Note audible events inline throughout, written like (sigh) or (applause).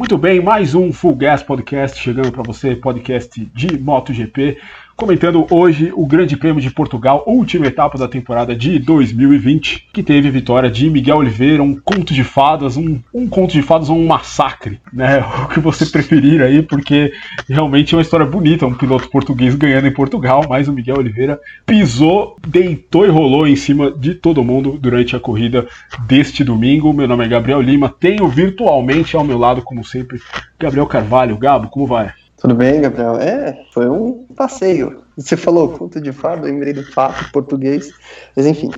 Muito bem, mais um Full Gas Podcast chegando para você, podcast de MotoGP comentando hoje o Grande Prêmio de Portugal, última etapa da temporada de 2020, que teve vitória de Miguel Oliveira, um conto de fadas, um, um conto de fadas ou um massacre, né? (laughs) O que você preferir aí, porque realmente é uma história bonita, um piloto português ganhando em Portugal, mas o Miguel Oliveira pisou, deitou e rolou em cima de todo mundo durante a corrida deste domingo. Meu nome é Gabriel Lima, tenho virtualmente ao meu lado, como sempre, Gabriel Carvalho. Gabo, como vai? Tudo bem, Gabriel? É, foi um passeio. Você falou conto de fado, lembrei do fato português. Mas enfim,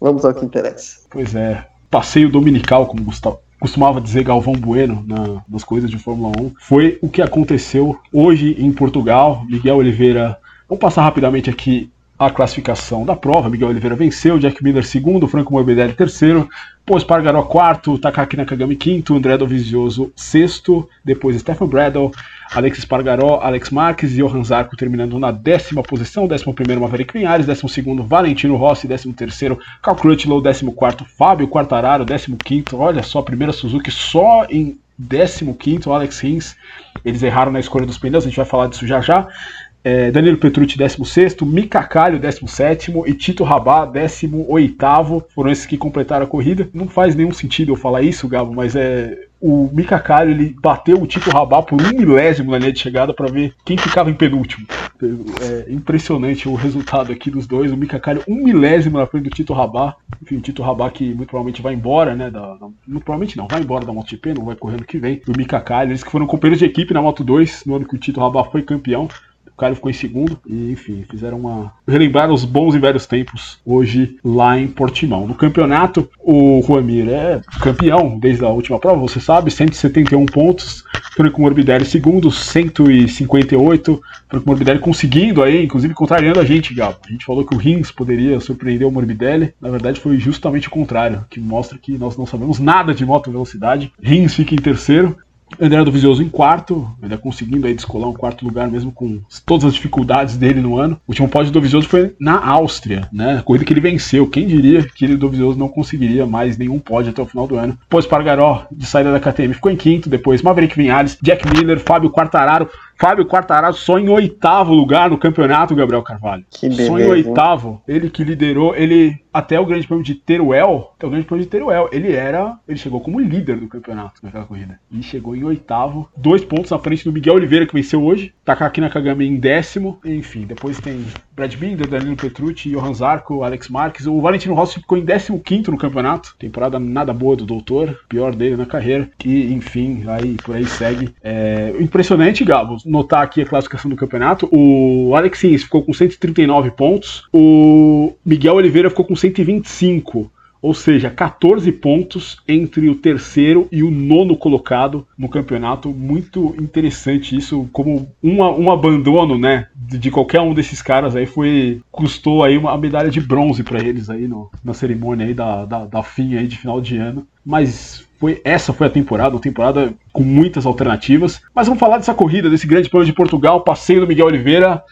vamos ao que interessa. Pois é, passeio dominical, como Gustavo, costumava dizer Galvão Bueno na, nas coisas de Fórmula 1, foi o que aconteceu hoje em Portugal. Miguel Oliveira, vamos passar rapidamente aqui a classificação da prova. Miguel Oliveira venceu, Jack Miller segundo, Franco Morbidelli terceiro, Pô, Espargaró quarto, Takaki Nakagami quinto, André Dovizioso sexto, depois Stefan Bradle, Alex Espargaró, Alex Marques e Johan Zarco terminando na décima posição, décimo primeiro Maverick Vinhares, décimo segundo Valentino Rossi, décimo terceiro Cal Crutchlow, décimo quarto Fábio Quartararo, décimo quinto, olha só, primeira Suzuki só em décimo quinto Alex Rins, eles erraram na escolha dos pneus, a gente vai falar disso já já. É, Danilo Petrucci, 16, Mika Calho, 17 e Tito Rabá, 18. Foram esses que completaram a corrida. Não faz nenhum sentido eu falar isso, Gabo, mas é. O Calho, ele bateu o Tito Rabá por um milésimo na linha de chegada para ver quem ficava em penúltimo. É impressionante o resultado aqui dos dois. O Calho, um milésimo na frente do Tito Rabá. Enfim, o Tito Rabá que muito provavelmente vai embora, né? Da, da, muito provavelmente não, vai embora da MotoGP, não vai correr no que vem. O Calho, eles que foram companheiros de equipe na Moto 2, no ano que o Tito Rabá foi campeão. Caio ficou em segundo. E, enfim, fizeram uma. Relembrar os bons e velhos tempos hoje lá em Portimão. No campeonato, o Juamir é campeão desde a última prova, você sabe, 171 pontos. Franco Morbidelli segundo, 158. Franco Morbidelli conseguindo aí, inclusive contrariando a gente, Gabo. A gente falou que o Rins poderia surpreender o Morbidelli. Na verdade, foi justamente o contrário, que mostra que nós não sabemos nada de moto velocidade. Rins fica em terceiro. André do Vizioso em quarto, ainda conseguindo aí descolar um quarto lugar mesmo com todas as dificuldades dele no ano. O último pódio do Vizioso foi na Áustria, né? A corrida que ele venceu. Quem diria que ele do Vizioso não conseguiria mais nenhum pódio até o final do ano. Depois Pargaró, de saída da KTM, ficou em quinto. Depois Maverick Vinhales, Jack Miller, Fábio Quartararo. Fábio Quartararo só em oitavo lugar no campeonato, Gabriel Carvalho. Que beleza, só em oitavo. Ele que liderou, ele até o Grande Prêmio de Teruel, até o Grande Prêmio de Teruel, ele era, ele chegou como líder do campeonato naquela corrida. E chegou em oitavo, dois pontos à frente do Miguel Oliveira que venceu hoje, Takaki Nakagami em décimo, enfim, depois tem Brad Binder, Danilo Petrucci, Johan Zarco, Alex Marques, o Valentino Rossi ficou em décimo quinto no campeonato, temporada nada boa do doutor, pior dele na carreira, e enfim, aí por aí segue. É, impressionante, Gabo, notar aqui a classificação do campeonato. O Alex Ins ficou com 139 pontos. O Miguel Oliveira ficou com 125 ou seja, 14 pontos entre o terceiro e o nono colocado no campeonato. Muito interessante isso, como um, um abandono, né, de, qualquer um desses caras aí foi custou aí uma medalha de bronze para eles aí no, na cerimônia aí da, da, da fim aí de final de ano. Mas foi essa foi a temporada, uma temporada com muitas alternativas. Mas vamos falar dessa corrida, desse grande prêmio de Portugal, passeio do Miguel Oliveira.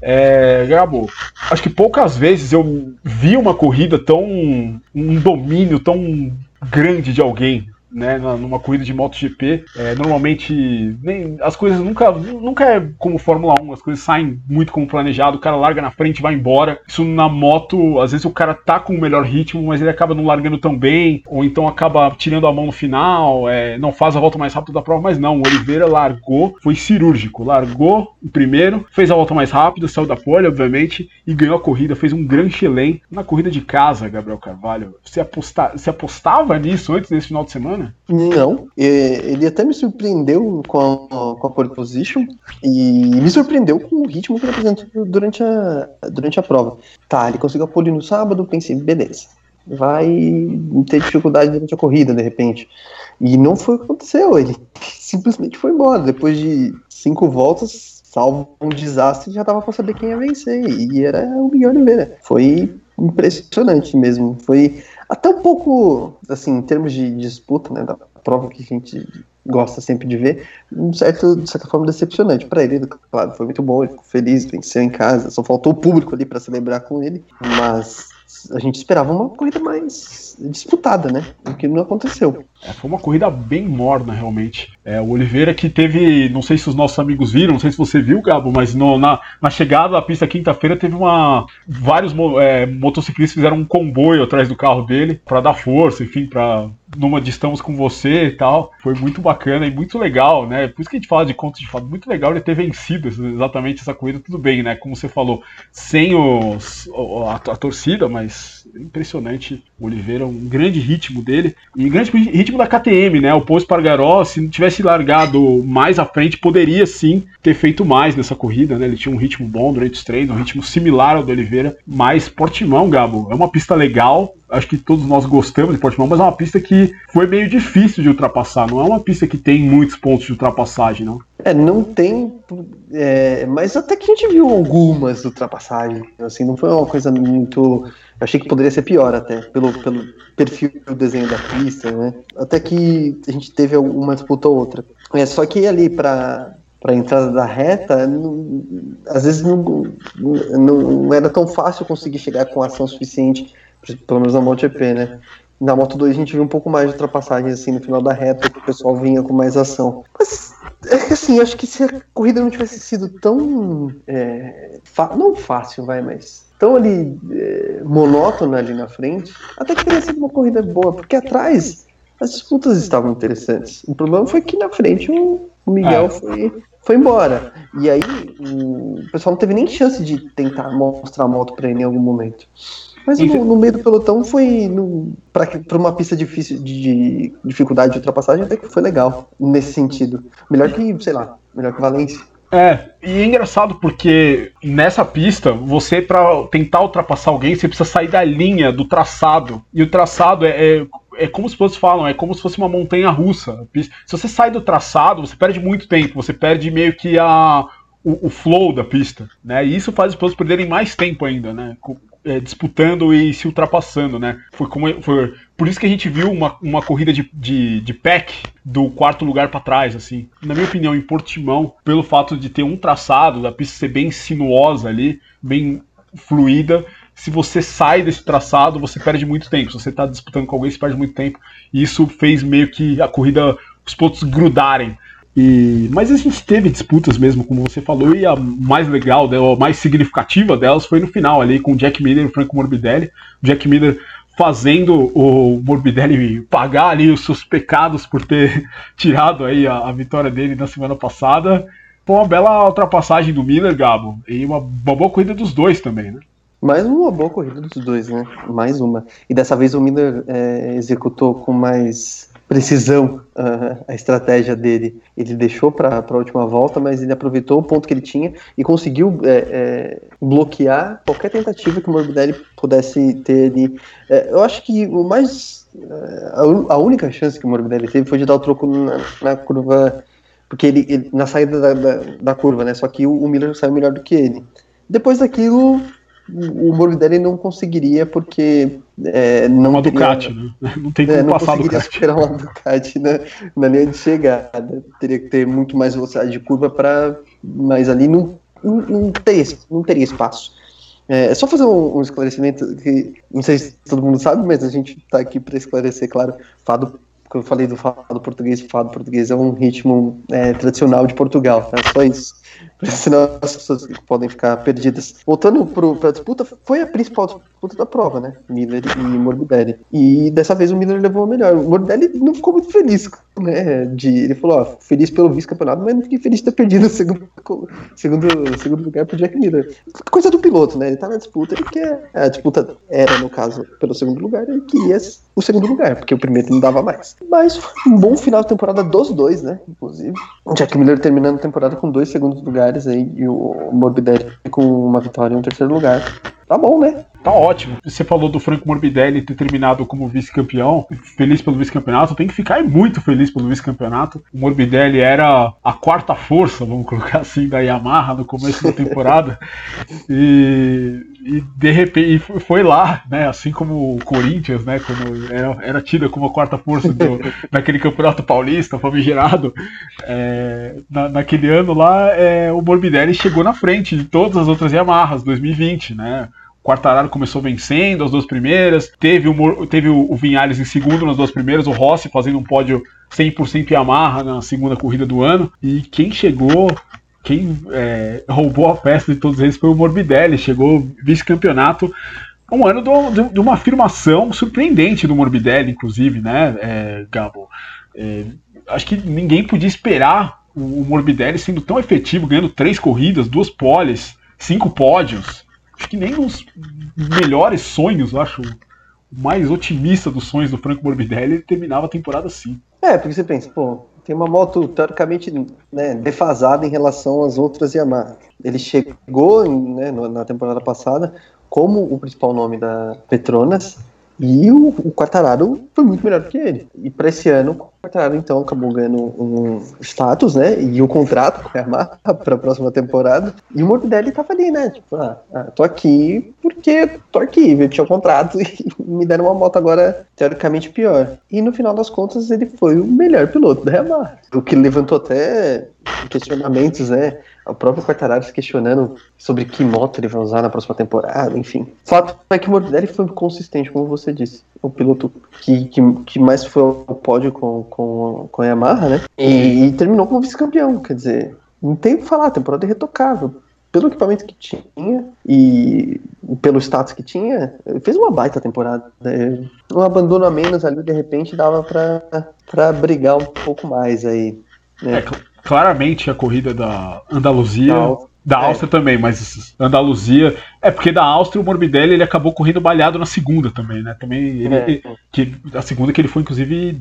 É, Gabo, acho que poucas vezes eu vi uma corrida tão. um domínio tão grande de alguém né, numa corrida de MotoGP. É, normalmente, nem, as coisas nunca, nunca é como Fórmula 1, as coisas saem muito como planejado, o cara larga na frente vai embora. Isso na moto, às vezes o cara tá com o melhor ritmo, mas ele acaba não largando tão bem, ou então acaba tirando a mão no final, é, não faz a volta mais rápida da prova, mas não, o Oliveira largou, foi cirúrgico, largou o primeiro, fez a volta mais rápida, saiu da pole, obviamente, e ganhou a corrida, fez um grande chelém na corrida de casa, Gabriel Carvalho. Você, aposta, você apostava nisso antes desse final de semana? Não. Ele até me surpreendeu com a, com a pole position e me surpreendeu com o ritmo que ele apresentou durante a, durante a prova. Tá, ele conseguiu a pole no sábado, pensei, beleza. Vai ter dificuldade durante a corrida, de repente. E não foi o que aconteceu. Ele (laughs) simplesmente foi embora. Depois de cinco voltas, salvo um desastre, já dava para saber quem ia vencer. E era o Miguel Oliveira. Foi impressionante mesmo. Foi até um pouco, assim, em termos de disputa, né, da prova que a gente gosta sempre de ver, um certo, de certa forma decepcionante para ele. Claro, foi muito bom, ele ficou feliz, venceu em casa, só faltou o público ali para celebrar com ele, mas a gente esperava uma corrida mais disputada, né? O que não aconteceu. É, foi uma corrida bem morna, realmente. É, o Oliveira que teve, não sei se os nossos amigos viram, não sei se você viu, Gabo, mas no, na, na chegada da pista quinta-feira teve uma. Vários é, motociclistas fizeram um comboio atrás do carro dele para dar força, enfim, para numa de estamos com você e tal. Foi muito bacana e muito legal, né? Por isso que a gente fala de contos de fato, muito legal ele ter vencido exatamente essa corrida, tudo bem, né? Como você falou, sem os, a, a torcida, mas impressionante. Oliveira, um grande ritmo dele e grande ritmo da KTM, né? O Poço Pargaró, se não tivesse largado mais à frente, poderia sim ter feito mais nessa corrida, né? Ele tinha um ritmo bom durante os treinos, um ritmo similar ao do Oliveira, mas Portimão, Gabo, é uma pista legal, acho que todos nós gostamos de Portimão, mas é uma pista que foi meio difícil de ultrapassar. Não é uma pista que tem muitos pontos de ultrapassagem, não. É, não tem. É, mas até que a gente viu algumas ultrapassagens. Assim, não foi uma coisa muito. Eu achei que poderia ser pior até, pelo, pelo perfil do desenho da pista, né? Até que a gente teve uma disputa ou outra. É, só que ali para para entrada da reta, não, às vezes não, não, era tão fácil conseguir chegar com ação suficiente pelo menos na MotoGP, né? Na Moto 2 a gente viu um pouco mais de ultrapassagens assim no final da reta, que o pessoal vinha com mais ação. Mas é que assim, acho que se a corrida não tivesse sido tão. É, não fácil, vai, mas tão ali é, monótona ali na frente, até que teria sido uma corrida boa, porque atrás as disputas estavam interessantes. O problema foi que na frente o, Miguel é. foi, foi embora. E aí o pessoal não teve nem chance de tentar mostrar a moto para ele em algum momento. Mas no, no, meio do pelotão foi para uma pista difícil de, de, dificuldade de ultrapassagem até que foi legal nesse sentido. Melhor que, sei lá, melhor que Valência. É, e é engraçado porque nessa pista, você para tentar ultrapassar alguém, você precisa sair da linha do traçado. E o traçado é, é, é como os pilotos falam, é como se fosse uma montanha russa. Se você sai do traçado, você perde muito tempo, você perde meio que a, o, o flow da pista, né? E isso faz os pilotos perderem mais tempo ainda, né? É, disputando e se ultrapassando, né? Foi, como, foi por isso que a gente viu uma, uma corrida de, de, de pack do quarto lugar para trás, assim. Na minha opinião, em Portimão, pelo fato de ter um traçado, da pista ser bem sinuosa ali, bem fluida, se você sai desse traçado, você perde muito tempo. Se você está disputando com alguém, você perde muito tempo. E isso fez meio que a corrida, os pontos grudarem. E, mas a gente teve disputas mesmo, como você falou, e a mais legal, a mais significativa delas foi no final ali, com o Jack Miller e o Franco Morbidelli. O Jack Miller fazendo o Morbidelli pagar ali os seus pecados por ter (laughs) tirado aí a, a vitória dele na semana passada. Foi uma bela ultrapassagem do Miller, Gabo, e uma, uma boa corrida dos dois também, né? Mais uma boa corrida dos dois, né? Mais uma. E dessa vez o Miller é, executou com mais precisão uh, a estratégia dele. Ele deixou para a última volta, mas ele aproveitou o ponto que ele tinha e conseguiu é, é, bloquear qualquer tentativa que o Morbidelli pudesse ter ali. É, eu acho que o mais. É, a, única chance que o Morbidelli teve foi de dar o troco na, na curva. Porque ele, ele na saída da, da, da, curva, né? Só que o, o Miller saiu melhor do que ele. Depois daquilo, o Morbidelli não conseguiria porque é, não uma teria, Ducati, né? (laughs) Não tem como é, não passar do Ducati. esperar uma Ducati na, na linha de chegada. Teria que ter muito mais velocidade de curva para, mas ali não, não, não, teria, não teria espaço. É, é só fazer um, um, esclarecimento que não sei se todo mundo sabe, mas a gente está aqui para esclarecer, claro, fado que eu falei do fado português, fado português é um ritmo é, tradicional de Portugal, tá? Só isso. (laughs) Senão as pessoas podem ficar perdidas. Voltando para a disputa, foi a principal disputa da prova, né? Miller e Morbidelli. E dessa vez o Miller levou a melhor. O Morbidelli não ficou muito feliz, né? De, ele falou, ó, feliz pelo vice-campeonato, mas não fiquei feliz de ter perdido o segundo, (laughs) segundo, segundo lugar pro Jack Miller. Coisa do piloto, né? Ele tá na disputa, ele quer. A disputa era, no caso, pelo segundo lugar, ele queria o segundo lugar, porque o primeiro não dava mais. Mas foi um bom final de temporada dos dois, né? Inclusive. Jack Miller terminando a temporada com dois segundos lugares aí e o Morbidelli com uma vitória em um terceiro lugar. Tá bom, né? Tá ótimo. Você falou do Franco Morbidelli ter terminado como vice-campeão, feliz pelo vice-campeonato, tem que ficar muito feliz pelo vice-campeonato. O Morbidelli era a quarta força, vamos colocar assim, da Yamaha no começo da temporada. (laughs) e, e de repente foi lá, né? Assim como o Corinthians, né? Quando era, era tida como a quarta força do, (laughs) naquele campeonato paulista, famigerado. É, na, naquele ano lá, é, o Morbidelli chegou na frente de todas as outras Yamahas, 2020, né? Quartararo começou vencendo as duas primeiras, teve o, teve o Vinhales em segundo nas duas primeiras, o Rossi fazendo um pódio 100% Yamaha na segunda corrida do ano, e quem chegou quem é, roubou a festa de todos eles foi o Morbidelli, chegou vice-campeonato. Um ano do, de uma afirmação surpreendente do Morbidelli, inclusive, né, é, Gabo? É, acho que ninguém podia esperar o, Morbidelli sendo tão efetivo, ganhando três corridas, duas poles, cinco pódios. Acho que nem nos melhores sonhos, acho, o mais otimista dos sonhos do Franco Morbidelli, ele terminava a temporada assim. É, porque você pensa, pô, tem uma moto teoricamente né, defasada em relação às outras Yamaha. Ele chegou né, na temporada passada como o principal nome da Petronas e o, o Quartararo foi muito melhor do que ele. E para esse ano, o Quartararo então acabou ganhando um status, né? E o contrato com a Yamaha para a próxima temporada. E o Morbidelli tava ali, né? Tipo, ah, ah, tô aqui porque tô aqui, eu tinha um contrato (laughs) e me deram uma moto agora teoricamente pior. E no final das contas, ele foi o melhor piloto da Yamaha. O que levantou até questionamentos, né? O próprio Quartararo se questionando sobre que moto ele vai usar na próxima temporada, enfim. O fato é que o Morbidelli foi consistente, como você disse. O piloto que, que, que mais foi ao pódio com, com, com a Yamaha, né? E, e terminou como vice-campeão, quer dizer, não tem o que falar, a temporada é retocável. Pelo equipamento que tinha e pelo status que tinha, fez uma baita temporada. Um abandono a menos ali, de repente, dava para brigar um pouco mais aí. Né? É, claramente a corrida da Andaluzia. Da Áustria é. também, mas Andaluzia. É porque da Áustria o Morbidelli ele acabou correndo balhado na segunda também, né? Também ele, é. que, a segunda que ele foi, inclusive,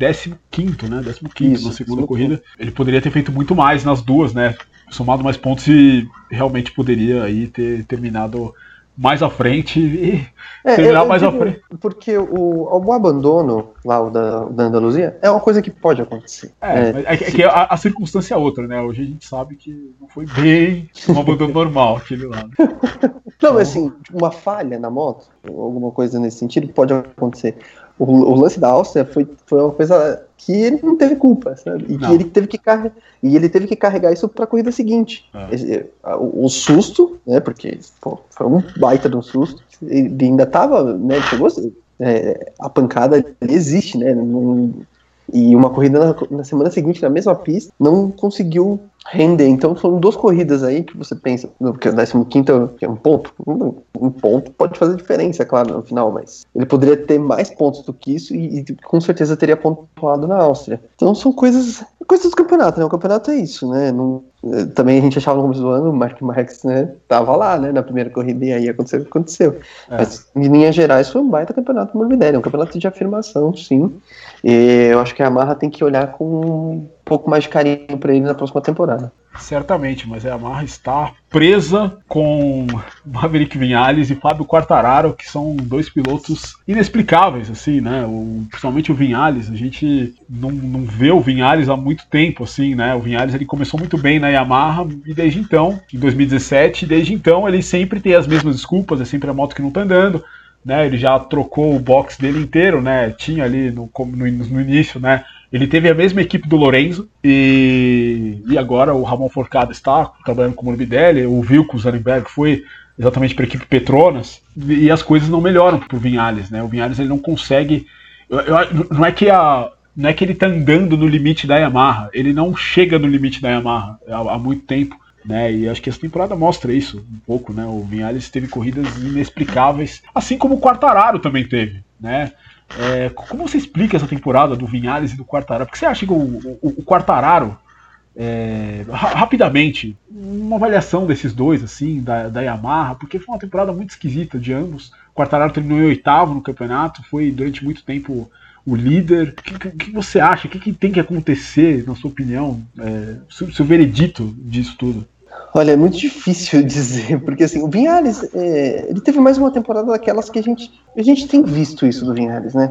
15, né? 15 na segunda corrida. Ele poderia ter feito muito mais nas duas, né? Somado mais pontos e realmente poderia aí ter terminado mais à frente e é, terminar mais à frente. Porque o, o abandono lá o da, da Andaluzia é uma coisa que pode acontecer. É, é, é, é que a, a, circunstância é outra, né? Hoje a gente sabe que não foi bem um abandono normal aquele lá. Né? (laughs) Não, mas assim, uma falha na moto, alguma coisa nesse sentido, pode acontecer. O, o, lance da Áustria foi, foi uma coisa que ele não teve culpa, sabe? E não. que ele teve que carregar e ele teve que carregar isso para a corrida seguinte. É. O, o, susto, né? Porque pô, foi um baita de um susto. Ele ainda tava, né? Chegou é, a pancada existe, né? Não, e uma corrida na, na, semana seguinte, na mesma pista, não conseguiu render. Então são duas corridas aí que você pensa, porque o 15 é um ponto. Um, ponto pode fazer diferença, claro, no final, mas ele poderia ter mais pontos do que isso e, e com certeza teria pontuado na Áustria. Então são coisas, coisas do campeonato, né? O campeonato é isso, né? Não, eh, também a gente achava no começo do ano, o Mark Marques, né, tava lá, né, na primeira corrida e aí aconteceu o que aconteceu. É. Mas, em linhas gerais, foi um baita campeonato Morbidelli, um campeonato de afirmação, sim. E eu acho que a Amarra tem que olhar com pouco mais de carinho para ele na próxima temporada. Certamente, mas a Yamaha está presa com Maverick Vinhales e Fábio Quartararo, que são dois pilotos inexplicáveis, assim, né? O, principalmente o Vinhales, a gente não, não vê o Vinhales há muito tempo, assim, né? O Vinhales ele começou muito bem na Yamaha e desde então, em 2017, desde então ele sempre tem as mesmas desculpas, é sempre a moto que não tá andando, né? Ele já trocou o box dele inteiro, né? Tinha ali no, no, no início, né? Ele teve a mesma equipe do Lorenzo e, e agora o Ramon Forcada está trabalhando com o Morbidelli, o Vilko Zarenberg foi exatamente para a equipe Petronas e as coisas não melhoram para o Vinhales, né? O Vinhales ele não consegue, eu, eu, não é que a não é que ele está andando no limite da Yamaha, ele não chega no limite da Yamaha há, há muito tempo. Né, e acho que essa temporada mostra isso um pouco, né? O Vinhales teve corridas inexplicáveis, assim como o Quartararo também teve, né? É, como você explica essa temporada do Vinhales e do Quartararo? Porque você acha que o, o, o Quartararo, é, rapidamente, uma avaliação desses dois, assim, da, da Yamaha, porque foi uma temporada muito esquisita de ambos. O Quartararo terminou em oitavo no campeonato, foi durante muito tempo o líder. O que, que, você acha? O que, que, tem que acontecer, na sua opinião? É, seu, seu veredito disso tudo? Olha, é muito difícil (laughs) dizer, porque assim, o Vinhares, é, ele teve mais uma temporada daquelas que a gente, a gente tem visto isso do Vinhares, né?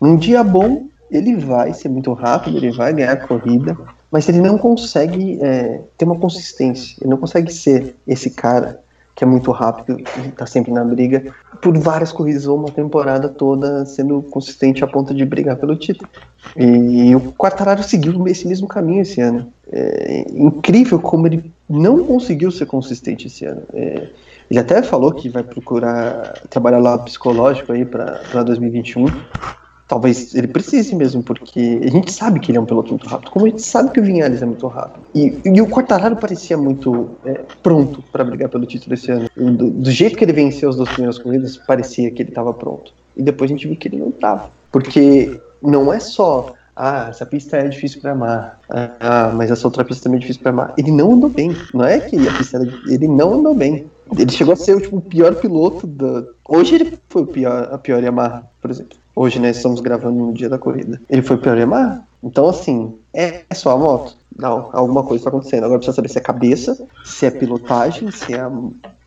Num dia bom, ele vai ser muito rápido, ele vai ganhar a corrida, mas ele não consegue é, ter uma consistência, ele não consegue ser esse cara que é muito rápido e tá sempre na briga, por várias corridas ou uma temporada toda sendo consistente a ponto de brigar pelo título. E o Quartararo seguiu esse mesmo caminho esse ano. É incrível como ele não conseguiu ser consistente esse ano. É, Ele até falou que vai procurar trabalhar lá psicológico aí para 2021. Talvez ele precise mesmo, porque a gente sabe que ele é um piloto muito rápido, como a gente sabe que o Vinhales é muito rápido. E, e o Quartararo parecia muito é, pronto para brigar pelo título esse ano. Do, do, jeito que ele venceu as duas primeiras corridas, parecia que ele estava pronto. E depois a gente viu que ele não estava. Porque não é só ah, essa pista é difícil para amar. Ah, mas essa outra pista também é difícil para amar. Ele não andou bem. Não é que a pista era, ele não andou bem. Ele chegou a ser tipo, o pior piloto da. Hoje ele foi o pior, a pior Yamaha, por exemplo. Hoje, né, estamos gravando no dia da corrida. Ele foi o pior Yamaha? Então, assim, é só a moto? Não, alguma coisa está acontecendo. Agora precisa saber se é cabeça, se é pilotagem, se é.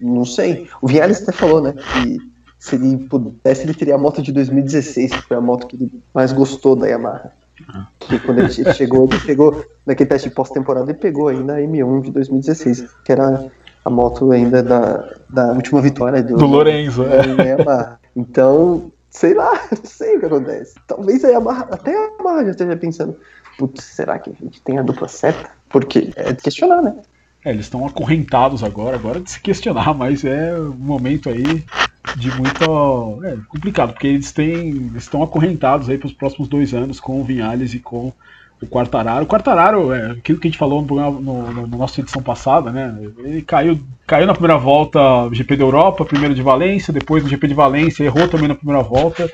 Não sei. O Viales até falou, né? Que se ele pudesse, ele teria a moto de 2016, que foi a moto que ele mais gostou da Yamaha. Que quando ele chegou, ele pegou, naquele teste pós-temporada, ele pegou ainda a M1 de 2016, que era a moto ainda da, da última vitória do, do Lorenzo. É. Então, sei lá, (laughs) não sei o que acontece. Talvez a Yamaha, até a Yamaha já esteja pensando, putz, será que a gente tem a dupla certa? Porque é de questionar, né? É, eles estão acorrentados agora, agora de se questionar, mas é um momento aí de muito. É, complicado, porque eles têm. Eles estão acorrentados aí para os próximos dois anos com o Vinhales e com o Quartararo. O Quartararo, é aquilo que a gente falou no, no, no, na nossa edição passada, né? Ele caiu, caiu na primeira volta GP da Europa, primeiro de Valência, depois no GP de Valência, errou também na primeira volta.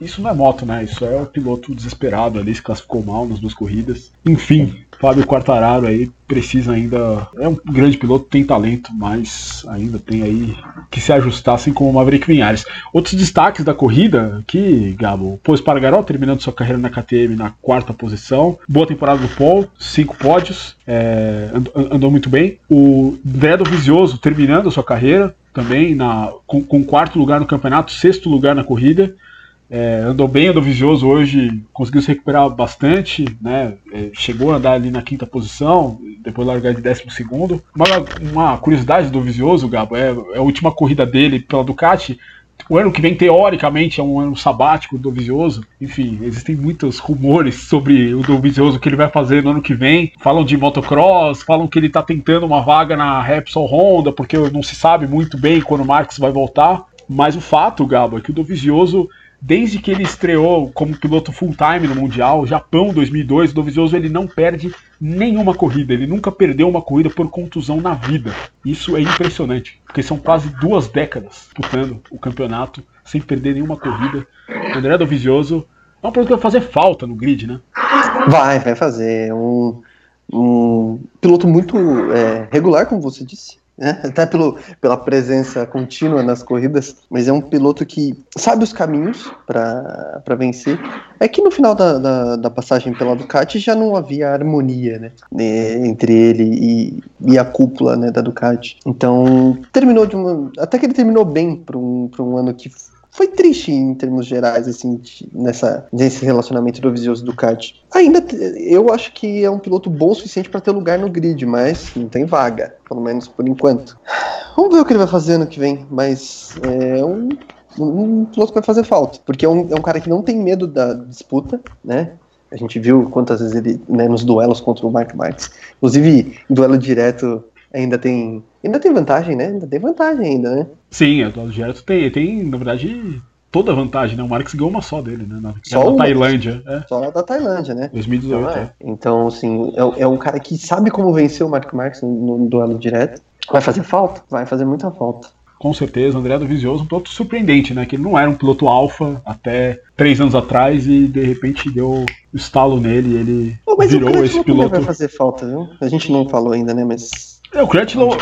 Isso não é moto, né? Isso é o piloto desesperado ali, se classificou mal nas duas corridas. Enfim, Fábio Quartararo aí precisa ainda. É um grande piloto, tem talento, mas ainda tem aí que se ajustar, assim como o Maverick Vinhares. Outros destaques da corrida aqui, Gabo. Pô Espargaró terminando sua carreira na KTM na quarta posição. Boa temporada do Paul, cinco pódios, é, andou, muito bem. O Dredo Vizioso terminando sua carreira também na, com, com quarto lugar no campeonato, sexto lugar na corrida. É, andou bem, andou visioso hoje, conseguiu se recuperar bastante, né? É, chegou a andar ali na quinta posição, depois largar de décimo segundo. Uma, uma curiosidade do Visioso, Gabo, é, é, a última corrida dele pela Ducati. O ano que vem, teoricamente, é um ano sabático do Vizioso. Enfim, existem muitos rumores sobre o do Vizioso que ele vai fazer no ano que vem. Falam de motocross, falam que ele está tentando uma vaga na Repsol Honda, porque não se sabe muito bem quando o Marx vai voltar. Mas o fato, Gabo, é que o Dovizioso Desde que ele estreou como piloto full-time no Mundial, Japão 2002, o Dovizioso ele não perde nenhuma corrida. Ele nunca perdeu uma corrida por contusão na vida. Isso é impressionante, porque são quase duas décadas disputando o campeonato sem perder nenhuma corrida. O André Dovizioso é um piloto que vai fazer falta no grid, né? Vai, vai fazer. Um, um piloto muito é, regular, como você disse né? até pelo, pela presença contínua nas corridas, mas é um piloto que sabe os caminhos para vencer. É que no final da, da, da, passagem pela Ducati já não havia harmonia né? entre ele e, e a cúpula né, da Ducati. Então, terminou de uma. Até que ele terminou bem para um, um ano que foi triste em termos gerais, assim, nessa, nesse relacionamento do Vizioso Ducati. Ainda, eu acho que é um piloto bom o suficiente para ter lugar no grid, mas não tem vaga, pelo menos por enquanto. Vamos ver o que ele vai fazer ano que vem, mas é um, um piloto que vai fazer falta, porque é um, é um cara que não tem medo da disputa, né? A gente viu quantas vezes ele, né, nos duelos contra o Mark Marques, inclusive em duelo direto ainda tem ainda tem vantagem, né? Ainda tem vantagem ainda, né? Sim, o direto tem, tem, na verdade, toda a vantagem, né? O Marx ganhou uma só dele, né? Na, só da Tailândia. É. Só da Tailândia, né? 2018, então, é. é. então assim, é, é, um cara que sabe como vencer o Mark Marx no, no duelo direto. Vai fazer falta? Vai fazer muita falta. Com certeza, o André do Vizioso um piloto surpreendente, né? Que ele não era um piloto alfa até três anos atrás e de repente deu o estalo nele e ele virou esse piloto. vai fazer falta, viu? A gente não falou ainda, né? Mas. É, o Crutchlow,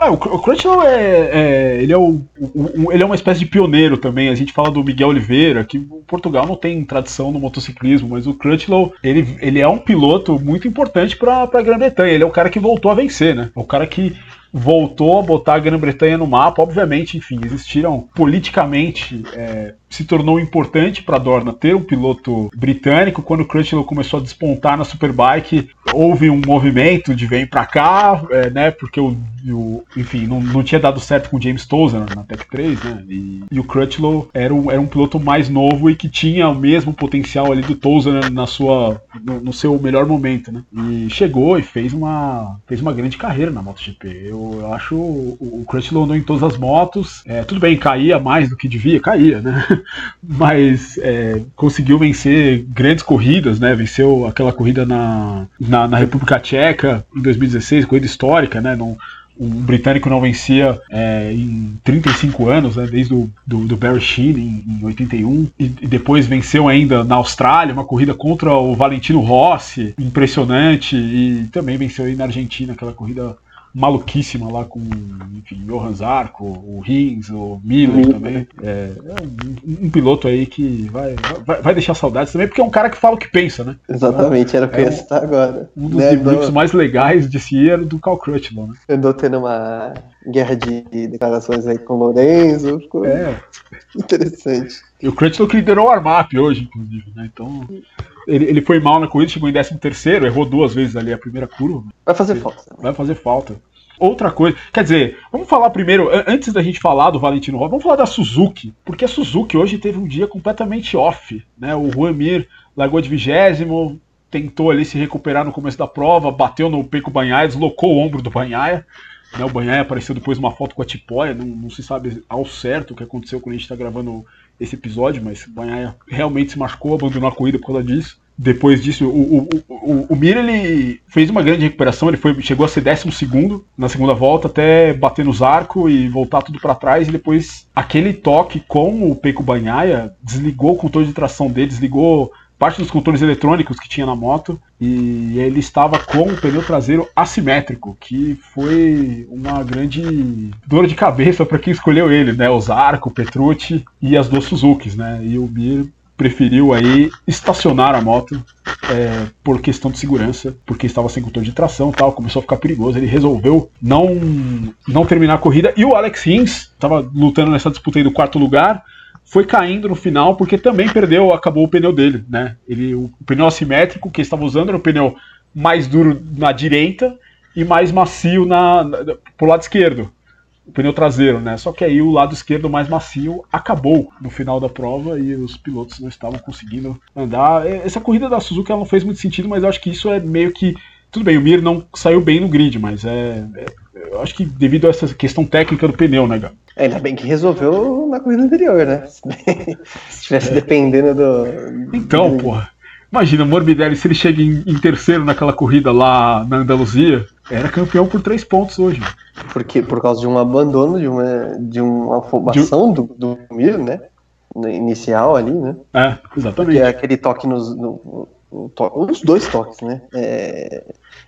ah, o Crutchlow é, é, ele é o, o, ele é uma espécie de pioneiro também. A gente fala do Miguel Oliveira, que Portugal não tem tradição no motociclismo, mas o Crutchlow ele, ele é um piloto muito importante para a Grã-Bretanha. Ele é o cara que voltou a vencer, né? O cara que voltou a botar a Grã-Bretanha no mapa. Obviamente, enfim, existiram politicamente é, se tornou importante para Dorna ter um piloto britânico. Quando o Crutchlow começou a despontar na Superbike, houve um movimento de vem para cá, é, né? Porque o, o enfim, não, não, tinha dado certo com o James Tozer na Tech 3, né? E, e, o Crutchlow era um, era um piloto mais novo e que tinha o mesmo potencial ali do Tozer na sua, no, no, seu melhor momento, né? E chegou e fez uma, fez uma grande carreira na MotoGP. Eu, Eu acho o, o Crutchlow em todas as motos. É, tudo bem, caía mais do que devia, caía, né? (laughs) Mas é, conseguiu vencer grandes corridas, né? Venceu aquela corrida na, na, na República Tcheca em 2016, corrida histórica, né? Não, um britânico não vencia é, em 35 anos, né, desde o do, do Barry Sheen em, em 81, e, e, depois venceu ainda na Austrália, uma corrida contra o Valentino Rossi, impressionante, e também venceu aí na Argentina, aquela corrida maluquíssima lá com, enfim, Johan Zarco, o Rins, o Miller uhum. também. É, é um, um, piloto aí que vai, vai, vai, deixar saudades também, porque é um cara que fala o que pensa, né? Exatamente, era o que eu ia citar agora. Um dos né, debuts mais legais de si era do Cal Crutchlow, né? Andou tendo uma guerra de declarações aí com o Lorenzo, ficou é. interessante. E o Crutchlow que liderou o Armap hoje, inclusive, né? Então, ele, ele foi mal na corrida, chegou em 13 terceiro, errou duas vezes ali a primeira curva. Vai fazer falta. Vai fazer falta. Outra coisa, quer dizer, vamos falar primeiro, antes da gente falar do Valentino Rossi, vamos falar da Suzuki, porque a Suzuki hoje teve um dia completamente off, né? O Juan Mir largou de vigésimo, tentou ali se recuperar no começo da prova, bateu no Peco Banhaia, deslocou o ombro do Banhaia, né, o Banhaia apareceu depois uma foto com a Tipóia, não, não, se sabe ao certo o que aconteceu quando a gente está gravando esse episódio, mas o Banhaia realmente se machucou, abandonou a corrida por causa disso. Depois disso, o, o, o, o ele fez uma grande recuperação, ele foi, chegou a ser décimo segundo na segunda volta, até bater nos arcos e voltar tudo para trás, e depois aquele toque com o Peco Banhaia desligou o controle de tração dele, desligou parte dos controles eletrônicos que tinha na moto e ele estava com o pneu traseiro assimétrico, que foi uma grande dor de cabeça para quem escolheu ele, né? Os Arco, Petrucci e as duas Suzukis, né? E o Mir preferiu aí estacionar a moto é, por questão de segurança, porque estava sem controle de tração tal, começou a ficar perigoso. Ele resolveu não, não terminar a corrida. E o Alex Rins estava lutando nessa disputa aí do quarto lugar, foi caindo no final porque também perdeu, acabou o pneu dele, né? Ele, o pneu assimétrico que estava usando era o pneu mais duro na direita e mais macio na, na pro lado esquerdo o pneu traseiro, né? Só que aí o lado esquerdo mais macio acabou no final da prova e os pilotos não estavam conseguindo andar. É, essa corrida da Suzuki ela não fez muito sentido, mas eu acho que isso é meio que tudo bem. O Mir não saiu bem no grid, mas é, é eu acho que devido a essa questão técnica do pneu, né, Gabo? É, ainda bem que resolveu na corrida anterior, né? Se (laughs) tivesse é. dependendo do. Então, porra. Imagina, Morbidelli, se ele chega em, em, terceiro naquela corrida lá na Andaluzia, era campeão por três pontos hoje. Porque, por causa de um abandono, de uma, de uma afobação de... do, do Mir, né? Inicial ali, né? É, exatamente. Porque é aquele toque nos. No, no, to, os dois toques, né? É,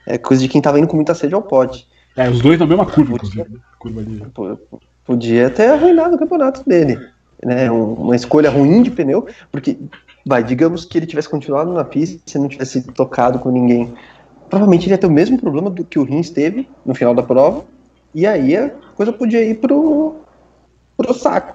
é, coisa de quem tava indo com muita sede ao pote. É, os dois na mesma curva, podia, inclusive. Curva ali. Podia ter arruinado o campeonato dele. Né? Uma escolha ruim de pneu, porque, vai, digamos que ele tivesse continuado na pista e não tivesse tocado com ninguém provavelmente ele ia ter o mesmo problema do que o Rins teve no final da prova, e aí a coisa podia ir pro, pro saco.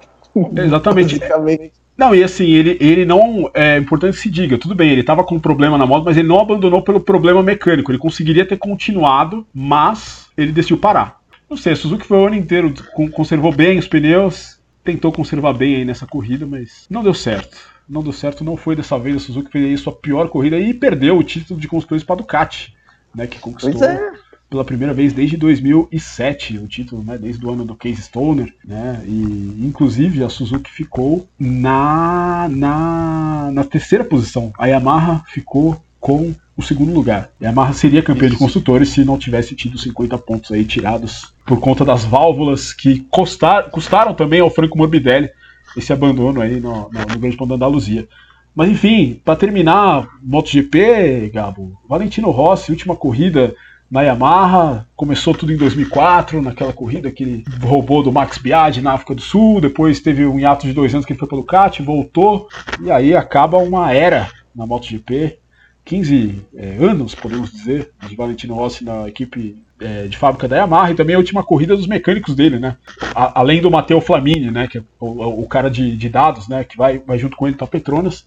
Exatamente. (laughs) Não, e assim, ele, ele não. É importante que se diga, tudo bem, ele estava com um problema na moto, mas ele não abandonou pelo problema mecânico. Ele conseguiria ter continuado, mas ele decidiu parar. Não sei, a Suzuki foi o ano inteiro, conservou bem os pneus, tentou conservar bem aí nessa corrida, mas não deu certo. Não deu certo, não foi dessa vez. A Suzuki fez aí sua pior corrida e perdeu o título de construtores para a Ducati né, que conquistou é. Pela primeira vez desde 2007 o título, né, desde o ano do Case Stoner, né, e inclusive a Suzuki ficou na, na, na terceira posição, a Yamaha ficou com o segundo lugar. A Yamaha seria campeã de construtores se não tivesse tido 50 pontos aí tirados por conta das válvulas que custar, custaram também ao Franco Morbidelli esse abandono aí no, no, no Grande Prêmio da Andaluzia. Mas enfim, para terminar, MotoGP, Gabo, Valentino Rossi, última corrida na Yamaha, começou tudo em 2004, naquela corrida que ele roubou do Max Biaggi na África do Sul, depois teve um hiato de dois anos que ele foi para Ducati, voltou, e aí acaba uma era na MotoGP, 15 é, anos, podemos dizer, de Valentino Rossi na equipe é, de fábrica da Yamaha, e também a última corrida dos mecânicos dele, né, a, além do Matteo Flamini, né, que é o, o cara de, de, dados, né, que vai, vai junto com ele para Petronas,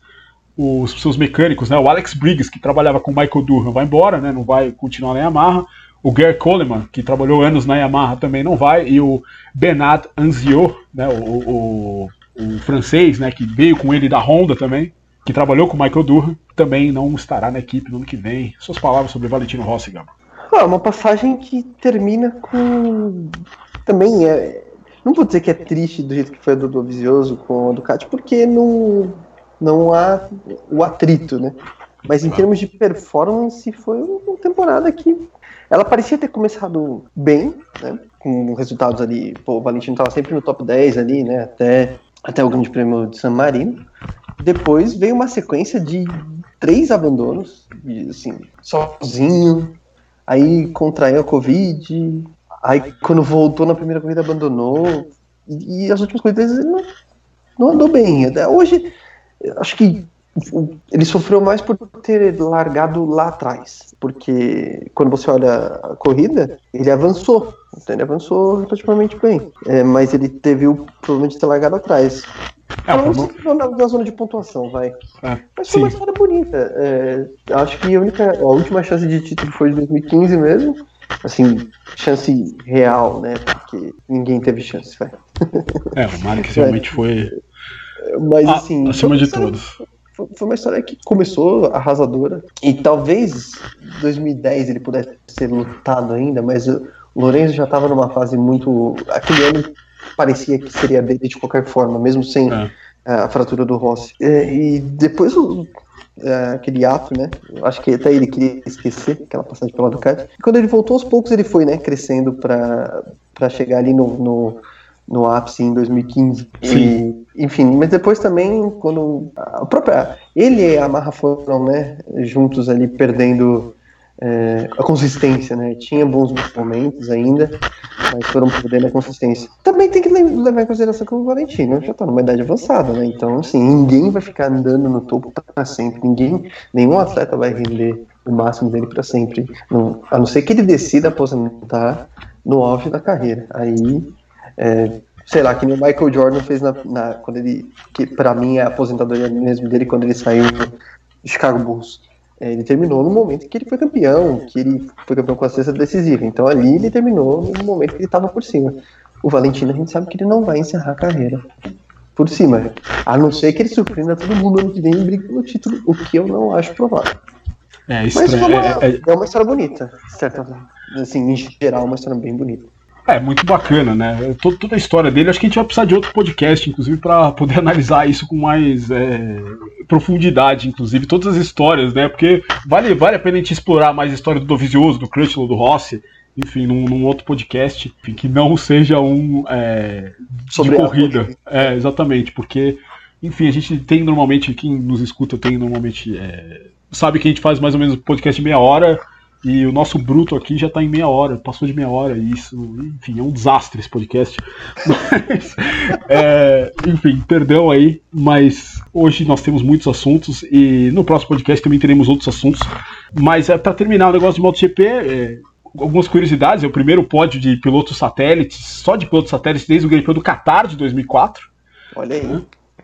os seus mecânicos, né? O Alex Briggs, que trabalhava com o Michael Durham, vai embora, né? Não vai continuar na Yamaha. O Gary Coleman, que trabalhou anos na Yamaha, também não vai. E o Bernard Anziot, né? O, o, o, francês, né? Que veio com ele da Honda também, que trabalhou com o Michael Durham, também não estará na equipe no ano que vem. Suas palavras sobre Valentino Rossi, Gabo. Ah, uma passagem que termina com. Também é. Não vou dizer que é triste do jeito que foi a do Dovizioso com a Ducati, porque não, não há o atrito, né? Mas em termos de performance, foi uma temporada que ela parecia ter começado bem, né? Com resultados ali. Pô, o Valentino estava sempre no top 10 ali, né? Até, até o Grande Prêmio de San Marino. Depois veio uma sequência de três abandonos, assim, sozinho. Aí contraiu a Covid. Aí quando voltou na primeira corrida abandonou. E, e as últimas corridas ele não, não andou bem. Hoje, acho que ele sofreu mais por ter largado lá atrás, porque quando você olha a corrida, ele avançou, então ele avançou relativamente bem, é, mas ele teve o problema de ter largado atrás. É, então, na, na, zona de pontuação, vai. É, mas foi sim. uma história bonita. É, acho que a, única, a última chance de título foi de 2015 mesmo. Assim, chance real, né? Porque ninguém teve chance, vai. É, o Marques realmente foi. Mas ah, assim. Acima de todos foi uma história que começou arrasadora e talvez 2010 ele pudesse ser lutado ainda, mas o Lorenzo já estava numa fase muito. Aquele ano parecia que seria dele de qualquer forma, mesmo sem é. a fratura do Rossi. E, e depois o, é, aquele ato, né? Acho que até ele queria esquecer aquela passagem pela Ducati. E quando ele voltou aos poucos, ele foi, né, crescendo para chegar ali no, no no ápice em 2015. Sim. Enfim, mas depois também, quando a própria. Ele e a Marra foram, né, juntos ali perdendo é, a consistência, né? Tinha bons momentos ainda, mas foram perdendo a consistência. Também tem que levar em consideração que o Valentino já tá numa idade avançada, né? Então, assim, ninguém vai ficar andando no topo para sempre. Ninguém, nenhum atleta vai render o máximo dele para sempre. Não, a não ser que ele decida aposentar no auge da carreira. Aí é, sei lá, que nem o Michael Jordan fez na, na quando ele, que para mim é a aposentadoria mesmo dele quando ele saiu do Chicago Bulls. É, ele terminou no momento que ele foi campeão, que ele foi campeão com a cesta decisiva. Então ali ele terminou no momento que ele estava por cima. O Valentino a gente sabe que ele não vai encerrar a carreira por cima, a não ser que ele surpreenda todo mundo ano que vem e brigue pelo título, o que eu não acho provável. É, Mas é uma, é, é, é uma história bonita, certo? Assim, em geral, uma história bem bonita. É, muito bacana, né? Toda, toda a história dele, acho que a gente vai precisar de outro podcast, inclusive, para poder (laughs) analisar isso com mais é, profundidade, inclusive, todas as histórias, né? Porque vale, vale a pena a gente explorar mais a história do Dovizioso, do Crutchlow, do Rossi, enfim, num, num, outro podcast, enfim, que não seja um é, Sobre de corrida. É, exatamente, porque, enfim, a gente tem normalmente, quem nos escuta tem normalmente. É, sabe que a gente faz mais ou menos podcast de meia hora e o nosso bruto aqui já está em meia hora, passou de meia hora, e isso, enfim, é um desastre esse podcast. (laughs) Mas, é, enfim, perdão aí, mas hoje nós temos muitos assuntos e no próximo podcast também teremos outros assuntos. Mas é, para terminar o negócio de MotoGP, é, algumas curiosidades: é o primeiro pódio de pilotos satélites, só de pilotos satélites desde o Grande Prêmio do Qatar de 2004. Olha aí. Né?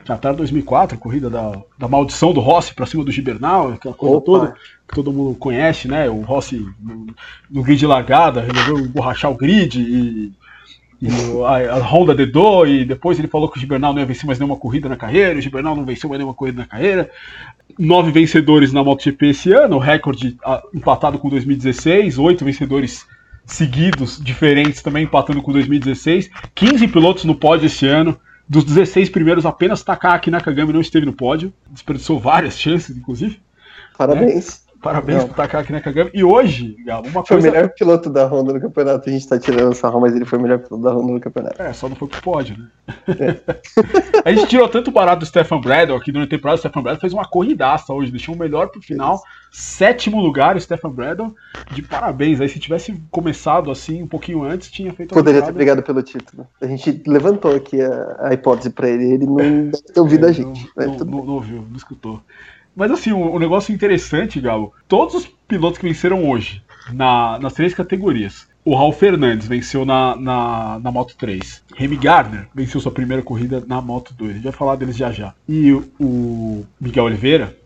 Qatar 2004, corrida da, da maldição do Rossi para cima do Gibernal, aquela coisa Opa. toda que todo mundo conhece, né? O Rossi no, no grid largada resolveu borrachar o grid e, e a, a, Honda dedou e depois ele falou que o Gibernal não ia vencer mais nenhuma corrida na carreira, o Gibernal não venceu mais nenhuma corrida na carreira. Nove vencedores na MotoGP esse ano, recorde empatado com 2016, oito vencedores seguidos, diferentes também empatando com 2016, 15 pilotos no pódio esse ano. Dos 16 primeiros, apenas Takaki Nakagami não esteve no pódio. Desperdiçou várias chances, inclusive. Parabéns. Parabéns Não. pro Takaki Nakagami. E hoje, Galo, uma foi coisa. Foi o melhor piloto da Honda no campeonato. A gente tá tirando sarro, mas ele foi o melhor piloto da Honda no campeonato. É, só não foi pro pódio, né? É. (laughs) a gente tirou tanto barato do Stefan Bradle aqui durante a temporada. O Stefan Bradle fez uma corridaça hoje, deixou o melhor pro final. Sétimo lugar, o Stefan Bradle. De parabéns. Aí se tivesse começado assim um pouquinho antes, tinha feito Poderia ter brigado pelo título. A gente levantou aqui a, a hipótese pra ele. Ele não deve ter ouvido é, a gente. Não, não, não, não ouviu, não escutou. Mas assim, um, um negócio interessante, Galo. Todos os pilotos que venceram hoje, na, nas três categorias. O Raul Fernandes venceu na, na, na Moto 3. Remy Gardner venceu sua primeira corrida na Moto 2. A gente vai falar deles já já. E o, o Miguel Oliveira,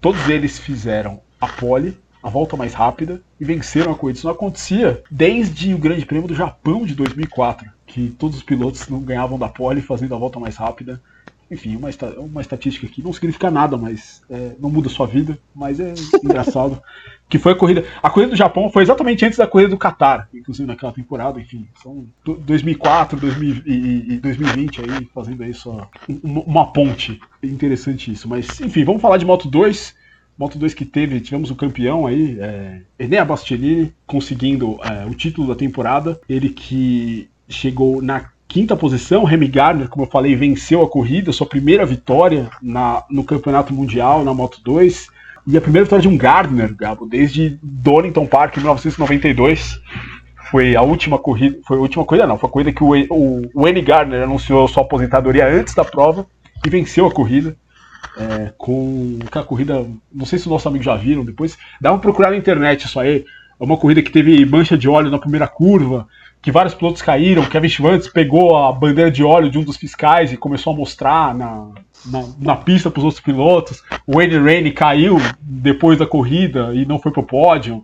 todos eles fizeram a pole, a volta mais rápida, e venceram a corrida. Isso não acontecia desde o Grande Prêmio do Japão de 2004, que todos os pilotos não ganhavam da pole fazendo a volta mais rápida enfim, uma, uma estatística que não significa nada, mas é, não muda sua vida, mas é engraçado. (laughs) que foi a corrida. A corrida do Japão foi exatamente antes da corrida do Qatar, inclusive naquela temporada, enfim. São 2004, 2000 e, 2020 aí, fazendo aí só uma ponte. Interessante isso. Mas, enfim, vamos falar de Moto 2. Moto 2 que teve, tivemos o campeão aí, é, Enea Bastianini, conseguindo é, o título da temporada. Ele que chegou na quinta posição. Remy Gardner, como eu falei, venceu a corrida, sua primeira vitória na, no Campeonato Mundial na Moto 2. E a primeira vitória de um Gardner, Gabo, desde Donington Park em 1992. Foi a última corrida. Foi a última corrida, não. Foi a corrida que o, o, o N. Gardner anunciou sua aposentadoria antes da prova e venceu a corrida. É, com aquela corrida, não sei se os nossos amigos já viram depois, dá uma procurar na internet isso aí. É uma corrida que teve mancha de óleo na primeira curva, que vários pilotos caíram. Kevin Schwantz pegou a bandeira de óleo de um dos fiscais e começou a mostrar na, na, na pista para os outros pilotos. O Wayne Rainey caiu depois da corrida e não foi pro pódio.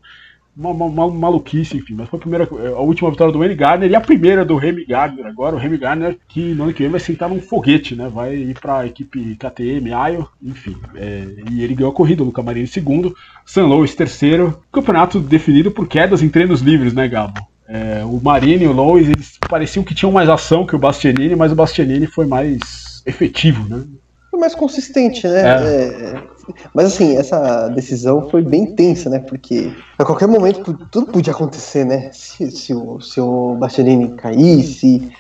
Uma, uma, uma, maluquice, enfim. Mas foi a, primeira, a última vitória do Wayne Gardner e a primeira do Remy Gardner agora. O Remy Gardner que no ano que vem vai sentar num foguete, né? Vai ir para a equipe KTM, Ayo, enfim. É, e ele ganhou a corrida, o Camarini segundo, San Louis terceiro. Campeonato definido por quedas em treinos livres, né, Gabo? É, o Marini e o Lois, eles pareciam que tinham mais ação que o Bastianini, mas o Bastianini foi mais efetivo, né? Foi mais consistente, né? É. É, mas assim, essa decisão foi bem tensa, né? Porque a qualquer momento tudo podia acontecer, né? Se, se, o, se o Bastianini caísse,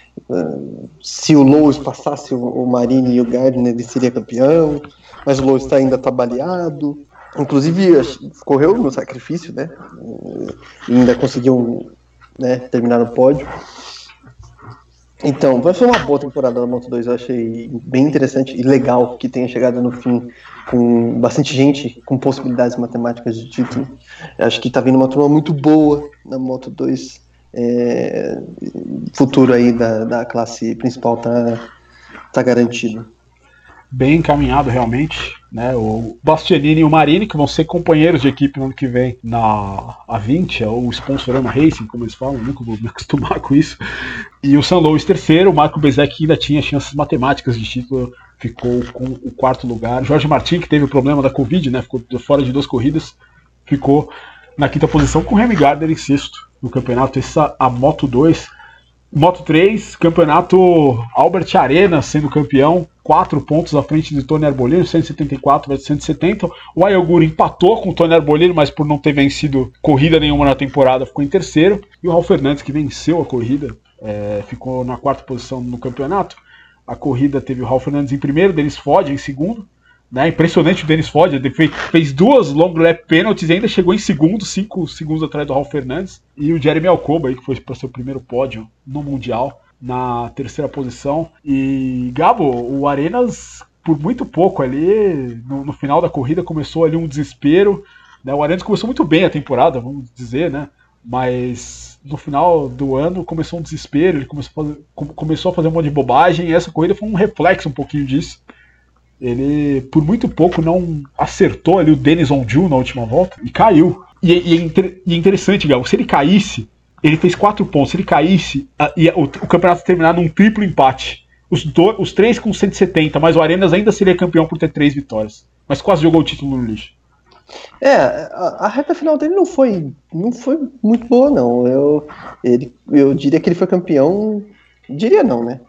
se o Lois passasse o, o Marini e o Gardner, ele seria campeão, mas o Lois está ainda trabalhado. Inclusive, correu no sacrifício, né? E ainda conseguiu né, terminar no pódio. Então, vai ser uma boa temporada da Moto 2. Eu achei bem interessante e legal que tenha chegado no fim com bastante gente com possibilidades matemáticas de título. Acho que tá vindo uma turma muito boa na Moto 2. É, futuro aí da, da classe principal tá, tá garantido bem encaminhado realmente. Né, o Bastianini e o Marini, que vão ser companheiros de equipe no ano que vem na A20, é o Sponsorama Racing, como eles falam, nunca vou me (laughs) acostumar com isso. E o San Luis terceiro, o Marco Bezek ainda tinha chances matemáticas de título, ficou com o quarto lugar. Jorge Martin, que teve o problema da Covid, né, ficou fora de duas corridas, ficou na quinta posição com o Remy Gardner em sexto no campeonato. Essa a Moto 2 Moto 3, campeonato Albert Arena sendo campeão, 4 pontos à frente de Tony Arbolino, 174 versus 170. O Ayoguri empatou com o Tony Arbolino, mas por não ter vencido corrida nenhuma na temporada, ficou em terceiro. E o Raul Fernandes, que venceu a corrida, é, ficou na quarta posição no campeonato. A corrida teve o Raul Fernandes em primeiro, Denis Fod em segundo. Né, impressionante o Dennis Ford, ele fez, fez, duas long lap penalties e ainda chegou em segundo, cinco segundos atrás do Ralf Fernandes. E o Jeremy Alcoba, aí, que foi para seu primeiro pódio no Mundial, na terceira posição. E Gabo, o Arenas, por muito pouco ali, no, no final da corrida, começou ali um desespero. Né, o Arenas começou muito bem a temporada, vamos dizer, né? Mas no final do ano começou um desespero, ele começou a fazer, começou a fazer um monte de bobagem, e essa corrida foi um reflexo um pouquinho disso ele por muito pouco não acertou ali o Denis Ondiu na última volta e caiu. E, e, é, e é, interessante, Gal, se ele caísse, ele fez quatro pontos. Se ele caísse, a, ia, o, o, campeonato terminar num triplo empate. Os, do, os três com 170, mas o Arenas ainda seria campeão por ter três vitórias. Mas quase jogou o título no lixo. É, a, a, reta final dele não foi, não foi muito boa, não. Eu, ele, eu diria que ele foi campeão. Diria não, né?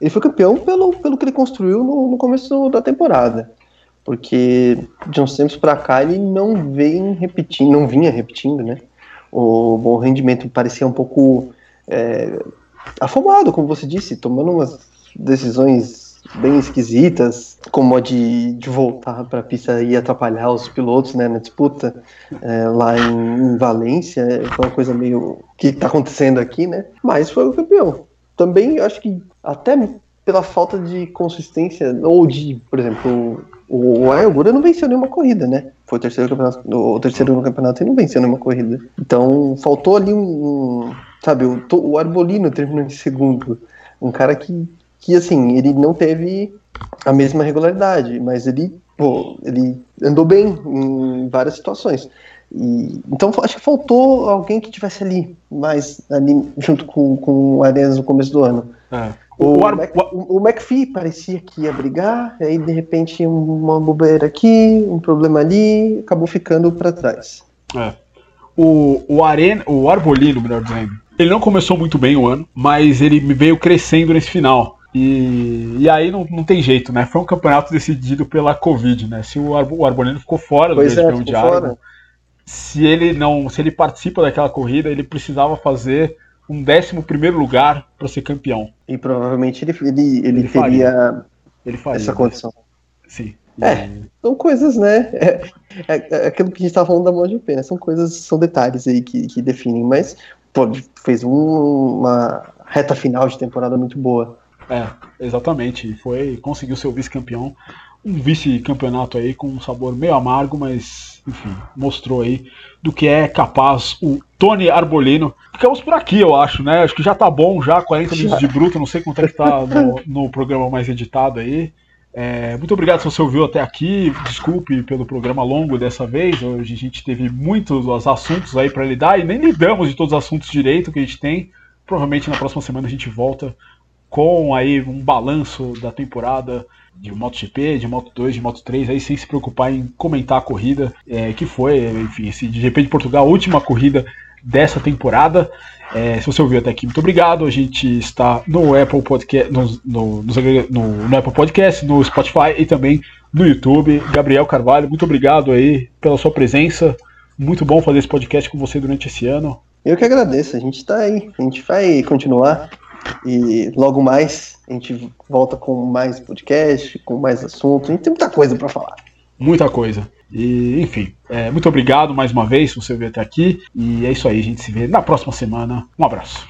Ele foi campeão pelo, pelo que ele construiu no, no começo da temporada. Porque de uns tempos para cá ele não vem repetindo, não vinha repetindo, né? O bom rendimento parecia um pouco é, afobado, como você disse, tomando umas decisões bem esquisitas, como a de, de voltar para a pista e atrapalhar os pilotos né, na disputa é, lá em, em, Valência. Foi uma coisa meio que está acontecendo aqui, né? Mas foi o campeão também acho que até pela falta de consistência, ou de, por exemplo, o, o Ayogura não venceu nenhuma corrida, né? Foi o terceiro, campeonato, o terceiro no campeonato e não venceu nenhuma corrida. Então faltou ali um. um sabe, o, o Arbolino terminou em segundo. Um cara que, que, assim, ele não teve a mesma regularidade, mas ele, pô, ele andou bem em várias situações. E, então acho que faltou alguém que tivesse ali mais ali junto com, com o Arenas no começo do ano. É. O, o, Ar... Mac, o, o McPhee parecia que ia brigar, aí de repente uma bobeira aqui, um problema ali, acabou ficando para trás. É. O, o, Arena, o Arbolino, melhor dizendo, ele não começou muito bem o ano, mas ele veio crescendo nesse final. E, e aí não, não tem jeito, né? Foi um campeonato decidido pela Covid, né? Se o, Arbo, o Arbolino ficou fora do pois é, de Aragon, se ele não, se ele participa daquela corrida, ele precisava fazer um 11 primeiro lugar para ser campeão. E provavelmente ele, ele, ele, ele teria faria. Ele faria, essa condição. Sim. É, são coisas, né? É, é, é aquilo que a gente estava falando da MotoGP, né? São coisas, são detalhes aí que, que definem, mas pô, fez um, uma reta final de temporada muito boa. É, exatamente. Foi, conseguiu ser o vice-campeão. Um vice-campeonato aí com um sabor meio amargo, mas, enfim, mostrou aí do que é capaz o Tony Arbolino. Ficamos por aqui, eu acho, né? Acho que já tá bom, já 40 minutos de bruto, não sei quanto é que tá no, no programa mais editado aí. É, muito obrigado se você ouviu até aqui. Desculpe pelo programa longo dessa vez. Hoje a gente teve muitos assuntos aí para lidar e nem lidamos de todos os assuntos direito que a gente tem. Provavelmente na próxima semana a gente volta com aí um balanço da temporada de MotoGP, de Moto2, de Moto3, aí sem se preocupar em comentar a corrida, é, que foi, enfim, esse GP de Portugal, a última corrida dessa temporada. É, se você ouviu até aqui, muito obrigado. A gente está no Apple Podcast, no, no, no, no, Apple Podcast, no Spotify e também no YouTube. Gabriel Carvalho, muito obrigado aí pela sua presença. Muito bom fazer esse podcast com você durante esse ano. Eu que agradeço, a gente está aí, a gente vai continuar e logo mais a gente volta com mais podcast, com mais assuntos. A gente tem muita coisa para falar. Muita coisa. E, enfim, é, muito obrigado mais uma vez por você vir até aqui. E é isso aí, a gente se vê na próxima semana. Um abraço.